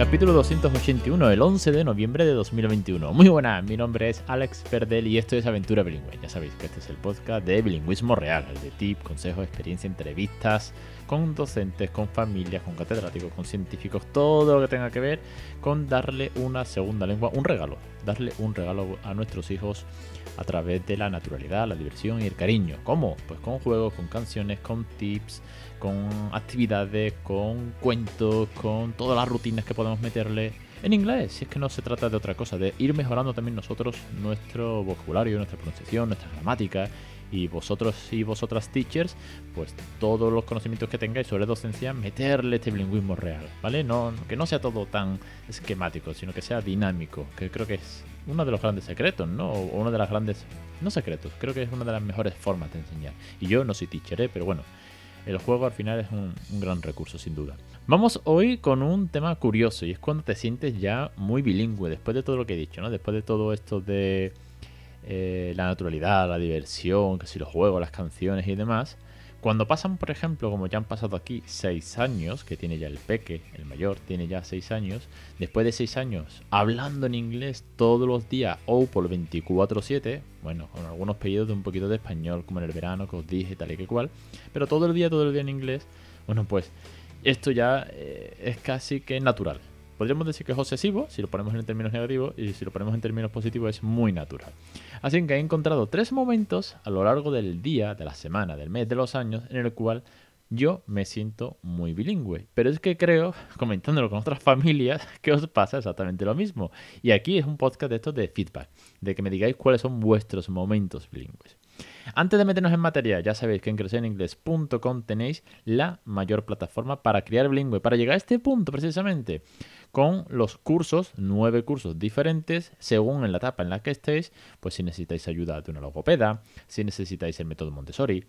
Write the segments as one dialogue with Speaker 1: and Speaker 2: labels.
Speaker 1: Capítulo 281, el 11 de noviembre de 2021. Muy buenas, mi nombre es Alex Perdel y esto es Aventura Bilingüe. Ya sabéis que este es el podcast de bilingüismo real, el de tips, consejos, experiencia, entrevistas con docentes, con familias, con catedráticos, con científicos, todo lo que tenga que ver con darle una segunda lengua, un regalo, darle un regalo a nuestros hijos a través de la naturalidad, la diversión y el cariño. ¿Cómo? Pues con juegos, con canciones, con tips, con actividades, con cuentos, con todas las rutinas que podemos meterle en inglés. Si es que no se trata de otra cosa, de ir mejorando también nosotros nuestro vocabulario, nuestra pronunciación, nuestra gramática. Y vosotros y vosotras teachers, pues todos los conocimientos que tengáis sobre docencia, meterle este bilingüismo real, ¿vale? No, que no sea todo tan esquemático, sino que sea dinámico, que creo que es uno de los grandes secretos, ¿no? O uno de las grandes, no secretos, creo que es una de las mejores formas de enseñar. Y yo no soy teacher, ¿eh? pero bueno, el juego al final es un, gran recurso, sin duda. Vamos hoy con un tema curioso y es cuando te sientes ya muy bilingüe, después de todo lo que he dicho, ¿no? Después de todo esto de eh, la naturalidad, la diversión, que si los juegos, las canciones y demás. Cuando pasan, por ejemplo, como ya han pasado aquí, 6 años, que tiene ya el peque, el mayor, tiene ya 6 años, después de 6 años hablando en inglés todos los días o por 24-7, bueno, con algunos pedidos de un poquito de español, como en el verano que os dije, tal y que cual, pero todo el día, todo el día en inglés, bueno, pues esto ya eh, es casi que natural. Podríamos decir que es obsesivo, si lo ponemos en términos negativos, y si lo ponemos en términos positivos es muy natural. Así que he encontrado tres momentos a lo largo del día, de la semana, del mes, de los años, en el cual yo me siento muy bilingüe. Pero es que creo, comentándolo con otras familias, que os pasa exactamente lo mismo. Y aquí es un podcast de esto de feedback, de que me digáis cuáles son vuestros momentos bilingües. Antes de meternos en materia, ya sabéis que en crecereningles.com tenéis la mayor plataforma para crear bilingüe, para llegar a este punto precisamente, con los cursos, nueve cursos diferentes, según en la etapa en la que estéis, pues si necesitáis ayuda de una logopeda, si necesitáis el método Montessori,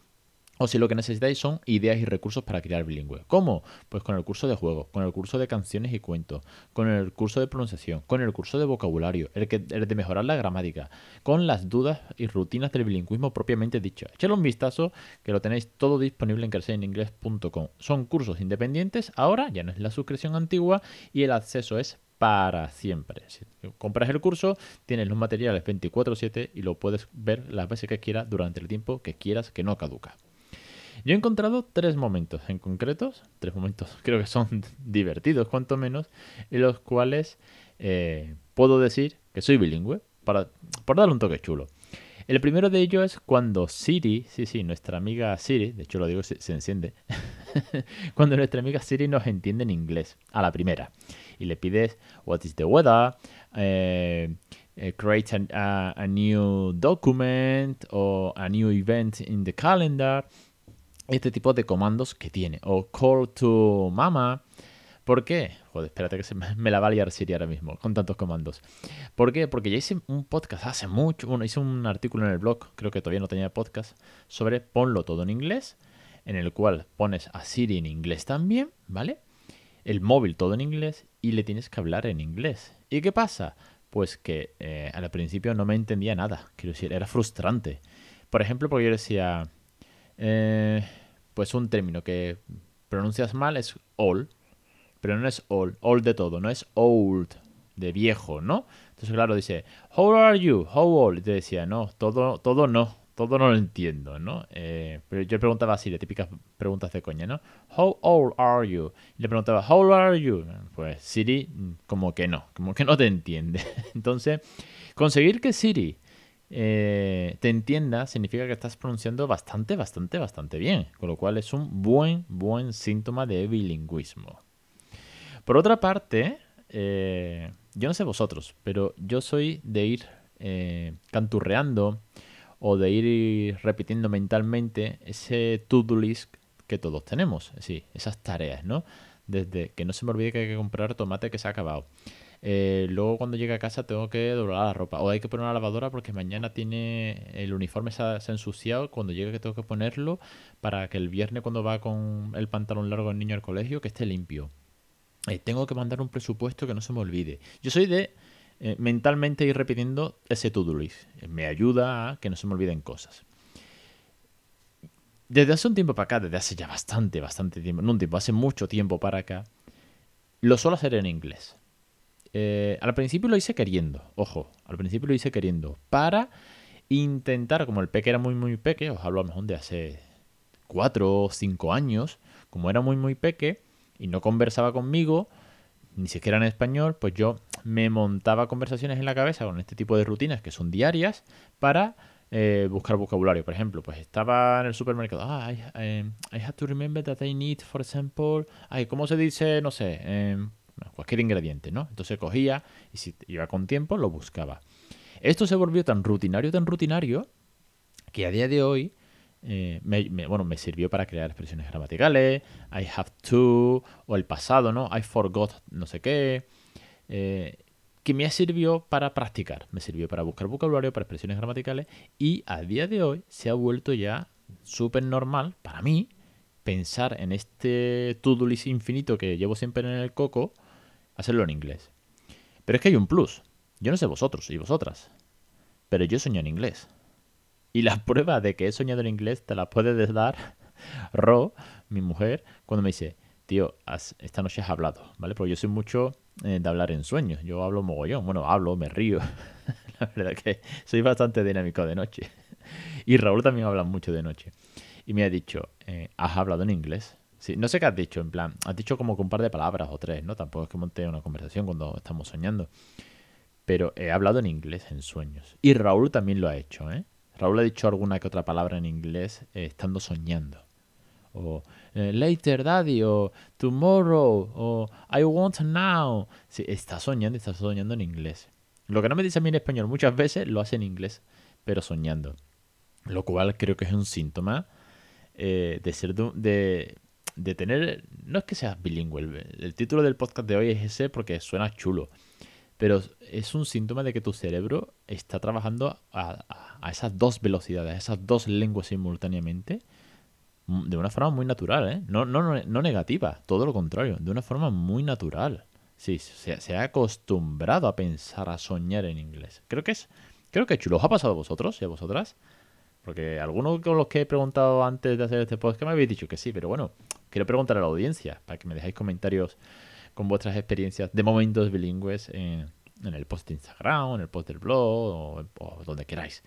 Speaker 1: o si lo que necesitáis son ideas y recursos para crear bilingüe. ¿Cómo? Pues con el curso de juego, con el curso de canciones y cuentos, con el curso de pronunciación, con el curso de vocabulario, el, que, de mejorar la gramática, con las dudas y rutinas del bilingüismo propiamente dicho. Echadle un vistazo que lo tenéis todo disponible en crecereningles.com. Son cursos independientes, ahora ya no es la suscripción antigua y el acceso es para siempre. Si compras el curso, tienes los materiales 24/7 y lo puedes ver las veces que quieras durante el tiempo que quieras que no caduca. Yo he encontrado tres momentos en concretos, tres momentos creo que son divertidos cuanto menos, en los cuales eh, puedo decir que soy bilingüe, para, por darle un toque chulo. El primero de ellos es cuando Siri, sí, sí, nuestra amiga Siri, de hecho lo digo, se, enciende, cuando nuestra amiga Siri nos entiende en inglés, a la primera, y le pides, what is the weather, eh, eh, create a, a, new document o a new event in the calendar, este tipo de comandos que tiene. O call to mama. ¿Por qué? Joder, espérate que se me, la va a liar Siri ahora mismo con tantos comandos. ¿Por qué? Porque ya hice un podcast hace mucho, bueno, hice un artículo en el blog, creo que todavía no tenía podcast, sobre ponlo todo en inglés, en el cual pones a Siri en inglés también, ¿vale? El móvil todo en inglés y le tienes que hablar en inglés. ¿Y qué pasa? Pues que eh, al principio no me entendía nada, quiero decir, era frustrante. Por ejemplo, porque yo decía, eh, pues un término que pronuncias mal es all, pero no es all, all de todo, no es old, de viejo, ¿no? Entonces, claro, dice, how are you? How old? Y te decía, no, todo, todo no, todo no lo entiendo, ¿no? Eh, pero yo le preguntaba así, de típicas preguntas de coña, ¿no? How old are you? Y le preguntaba, how old are you? Pues Siri, como que no, como que no te entiende. Entonces, conseguir que Siri eh, te entienda significa que estás pronunciando bastante, bastante, bastante bien, con lo cual es un buen, buen síntoma de bilingüismo. Por otra parte, eh, yo no sé vosotros, pero yo soy de ir eh, canturreando o de ir repitiendo mentalmente ese to-do list que todos tenemos, sí, esas tareas, ¿no? Desde que no se me olvide que hay que comprar tomate que se ha acabado eh, luego cuando llegue a casa tengo que doblar la ropa. O hay que poner una lavadora porque mañana tiene el uniforme se ha, ensuciado. Cuando llegue que tengo que ponerlo para que el viernes cuando va con el pantalón largo el niño al colegio que esté limpio. eh, tengo que mandar un presupuesto que no se me olvide. Yo soy de eh, mentalmente ir repitiendo ese to-do list. Me ayuda a que no se me olviden cosas. Desde hace un tiempo para acá, desde hace ya bastante, bastante tiempo, no un tiempo, hace mucho tiempo para acá, lo suelo hacer en inglés. Eh, al principio lo hice queriendo, ojo, al principio lo hice queriendo, para intentar, como el peque era muy, muy peque, os hablo a lo mejor de hace cuatro o cinco años, como era muy, muy peque y no conversaba conmigo, ni siquiera en español, pues yo me montaba conversaciones en la cabeza con este tipo de rutinas que son diarias para eh, buscar vocabulario. Por ejemplo, pues estaba en el supermercado. Ah, I, have to remember that I need, for example, ay, ¿cómo se dice? No sé, em, cualquier ingrediente, ¿no? Entonces cogía y si iba con tiempo lo buscaba. Esto se volvió tan rutinario, tan rutinario, que a día de hoy eh, me, bueno, me sirvió para crear expresiones gramaticales, I have to, o el pasado, ¿no? I forgot no sé qué. Eh, que me sirvió para practicar, me sirvió para buscar vocabulario, para expresiones gramaticales y a día de hoy se ha vuelto ya súper normal para mí pensar en este to-do list infinito que llevo siempre en el coco, hacerlo en inglés. Pero es que hay un plus. Yo no sé vosotros y vosotras, pero yo sueño en inglés. Y la prueba de que he soñado en inglés te la puede dar Ro, mi mujer, cuando me dice, tío, esta noche has hablado, ¿vale? Porque yo soy mucho eh, de hablar en sueños. Yo hablo mogollón. Bueno, hablo, me río. la verdad que soy bastante dinámico de noche. y Raúl también habla mucho de noche. Y me ha dicho, eh, ¿has hablado en inglés? No sé qué has dicho, en plan, has dicho como que un par de palabras o tres, ¿no? Tampoco es que monte una conversación cuando estamos soñando. Pero he hablado en inglés en sueños. Y Raúl también lo ha hecho, ¿eh? Raúl ha dicho alguna que otra palabra en inglés eh, estando soñando o eh, later daddy o tomorrow o I want now. Sí, está soñando, está soñando en inglés. Lo que no me dice a mí en español muchas veces lo hace en inglés, pero soñando. Lo cual creo que es un síntoma eh, de ser de tener... No es que seas bilingüe, el título del podcast de hoy es ese porque suena chulo. Pero es un síntoma de que tu cerebro está trabajando a, a esas dos velocidades, a esas dos lenguas simultáneamente de una forma muy natural, ¿eh? No, no, no negativa, todo lo contrario, de una forma muy natural. Sí, se, ha acostumbrado a pensar, a soñar en inglés. Creo que es, creo que chulo. ¿Os ha pasado a vosotros y a vosotras? Porque algunos con los que he preguntado antes de hacer este podcast me habéis dicho que sí, pero bueno, quiero preguntar a la audiencia para que me dejéis comentarios con vuestras experiencias de momentos bilingües en, el post de Instagram, en el post del blog o, donde queráis.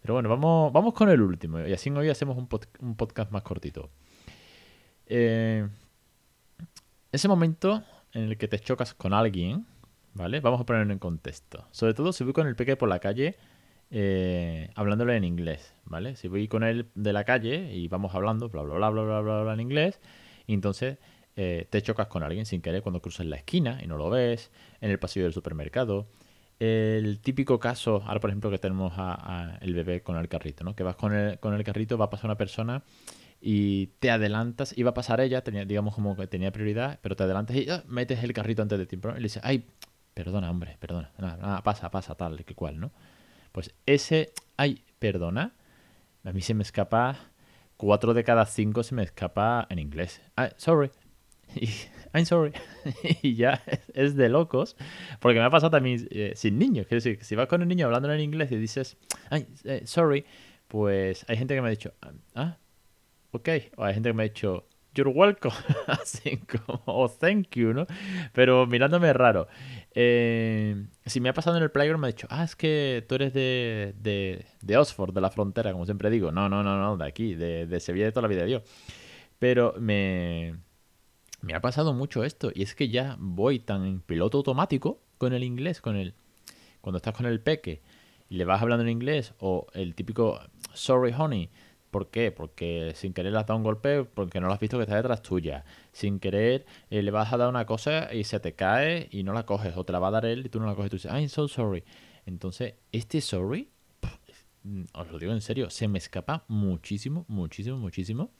Speaker 1: Pero bueno, vamos, vamos con el último. Y así hoy hacemos un, un podcast más cortito. Eh, ese momento en el que te chocas con alguien, ¿vale? Vamos a ponerlo en contexto. Sobre todo si voy con el peque por la calle eh, hablándole en inglés, ¿vale? Si voy con él de la calle y vamos hablando, bla, bla, bla, bla, bla, bla, bla en inglés, y entonces eh, te chocas con alguien sin querer cuando cruzas la esquina y no lo ves, en el pasillo del supermercado, el típico caso, ahora por ejemplo que tenemos a, el bebé con el carrito, ¿no? Que vas con el, con el carrito, va a pasar una persona y te adelantas, va a pasar ella, tenía, digamos como que tenía prioridad, pero te adelantas y ah, metes el carrito antes de tiempo, y le dices, ay, perdona, hombre, perdona, nada, pasa, pasa, tal, que cual, ¿no? Pues ese, ay, perdona, a mí se me escapa, cuatro de cada cinco se me escapa en inglés. Ay, sorry, I'm sorry. y ya es de locos. Porque me ha pasado también eh, sin niños. Quiero decir, si vas con un niño hablando en inglés y dices, I'm eh, sorry, pues hay gente que me ha dicho, ah, ok. O hay gente que me ha dicho, you're welcome. Así como, o thank you, ¿no? Pero mirándome raro. Eh, si me ha pasado en el playground, me ha dicho, ah, es que tú eres de, de, de Oxford, de la frontera, como siempre digo. No, no, no, no, de aquí, de, de Sevilla de toda la vida yo. Pero me me ha pasado mucho esto y es que ya voy tan en piloto automático con el inglés, con el cuando estás con el peque y le vas hablando en inglés o el típico sorry honey, ¿por qué? Porque sin querer le has dado un golpe porque no lo has visto que está detrás tuya. Sin querer eh, le vas a dar una cosa y se te cae y no la coges o te la va a dar él y tú no la coges tú dices, I'm so sorry. Entonces, este sorry, os lo digo en serio, se me escapa muchísimo, muchísimo, muchísimo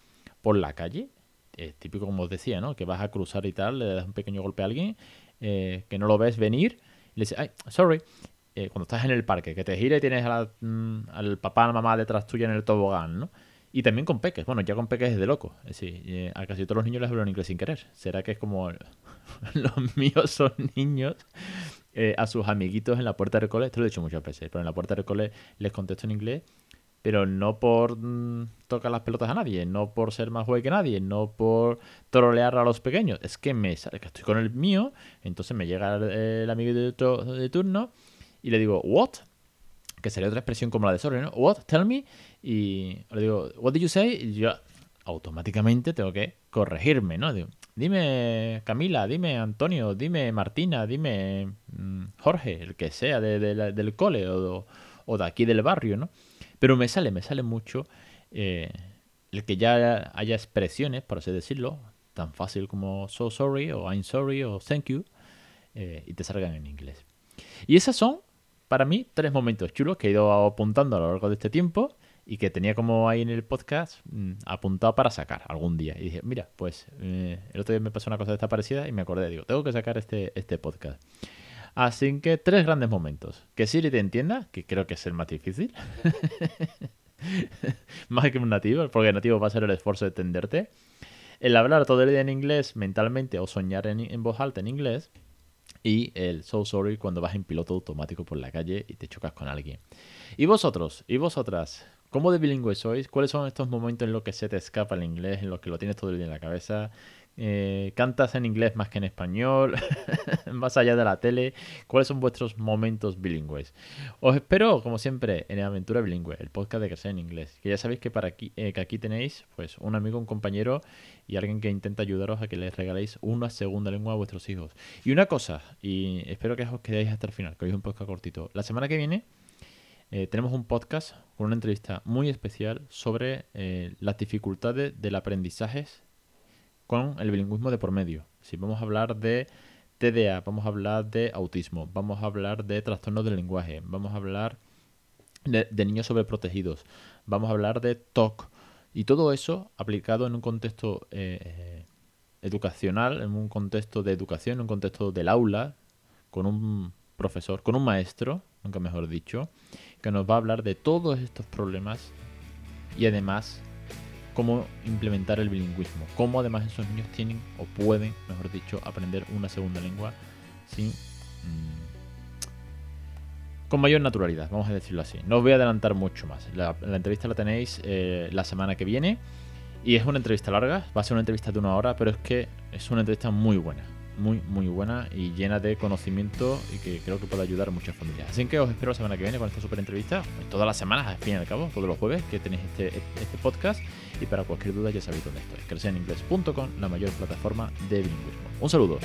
Speaker 1: por la calle es típico como os decía, ¿no? Que vas a cruzar y tal, le das un pequeño golpe a alguien eh, que no lo ves venir y le dices, ay, sorry. Eh, cuando estás en el parque, que te gira y tienes mm, al papá, a la mamá detrás tuya en el tobogán, ¿no? Y también con peques. Bueno, ya con peques es de loco. Es decir, eh, a casi todos los niños les hablan inglés sin querer. ¿Será que es como Los míos son niños. Eh, a sus amiguitos en la puerta del cole, esto lo he dicho muchas veces, pero en la puerta del cole les contesto en inglés, pero no por mm, tocar las pelotas a nadie, no por ser más guay que nadie, no por trolear a los pequeños, es que me sale que estoy con el mío, entonces me llega el, amigo de, de turno y le digo, ¿what? Que sería otra expresión como la de Sorry, ¿no? ¿What? Tell me. Y le digo, ¿what did you say? Y yo automáticamente tengo que corregirme, ¿no? dime Camila, dime Antonio, dime Martina, dime mm, Jorge, el que sea del cole o, de aquí del barrio, ¿no? Pero me sale, me sale mucho eh, el que ya haya expresiones, por así decirlo, tan fácil como so sorry o I'm sorry o thank you, eh, y te salgan en inglés. Y esas son, para mí, tres momentos chulos que he ido apuntando a lo largo de este tiempo y que tenía como ahí en el podcast mm, apuntado para sacar algún día. Y dije, mira, pues eh, el otro día me pasó una cosa de esta parecida y me acordé, digo, tengo que sacar este, este podcast. Así que tres grandes momentos. Que Siri te entienda, que creo que es el más difícil. más que un nativo, porque el nativo va a ser el esfuerzo de entenderte. El hablar todo el día en inglés mentalmente o soñar en, en voz alta en inglés. Y el so sorry cuando vas en piloto automático por la calle y te chocas con alguien. ¿Y vosotros? ¿Y vosotras? ¿Cómo de bilingüe sois? ¿Cuáles son estos momentos en los que se te escapa el inglés, en los que lo tienes todo el día en la cabeza? Eh, ¿Cantas en inglés más que en español? más allá de la tele. ¿Cuáles son vuestros momentos bilingües? Os espero, como siempre, en Aventura Bilingüe, el podcast de Crecer en Inglés. Que ya sabéis que, para aquí, eh, que aquí tenéis pues, un amigo, un compañero y alguien que intenta ayudaros a que les regaléis una segunda lengua a vuestros hijos. Y una cosa, y espero que os quedéis hasta el final, que hoy es un podcast cortito. La semana que viene eh, tenemos un podcast con una entrevista muy especial sobre las dificultades del aprendizaje con el bilingüismo de por medio. Si vamos a hablar de TDA, vamos a hablar de autismo, vamos a hablar de trastornos del lenguaje, vamos a hablar de, niños sobreprotegidos, vamos a hablar de TOC y todo eso aplicado en un contexto eh, educacional, en un contexto de educación, en un contexto del aula, con un profesor, con un maestro, nunca mejor dicho, que nos va a hablar de todos estos problemas y además cómo implementar el bilingüismo, cómo además esos niños tienen o pueden, mejor dicho, aprender una segunda lengua sin mm, con mayor naturalidad, vamos a decirlo así. No os voy a adelantar mucho más. La, entrevista la tenéis eh, la semana que viene y es una entrevista larga, va a ser una entrevista de una hora, pero es que es una entrevista muy buena muy, muy buena y llena de conocimiento y que creo que puede ayudar a muchas familias. Así que os espero la semana que viene con esta super entrevista, todas las semanas, al fin y al cabo, todos los jueves que tenéis este, este podcast. Y para cualquier duda ya sabéis dónde estoy, creceninglés.com, la mayor plataforma de bilingüismo. Un saludo.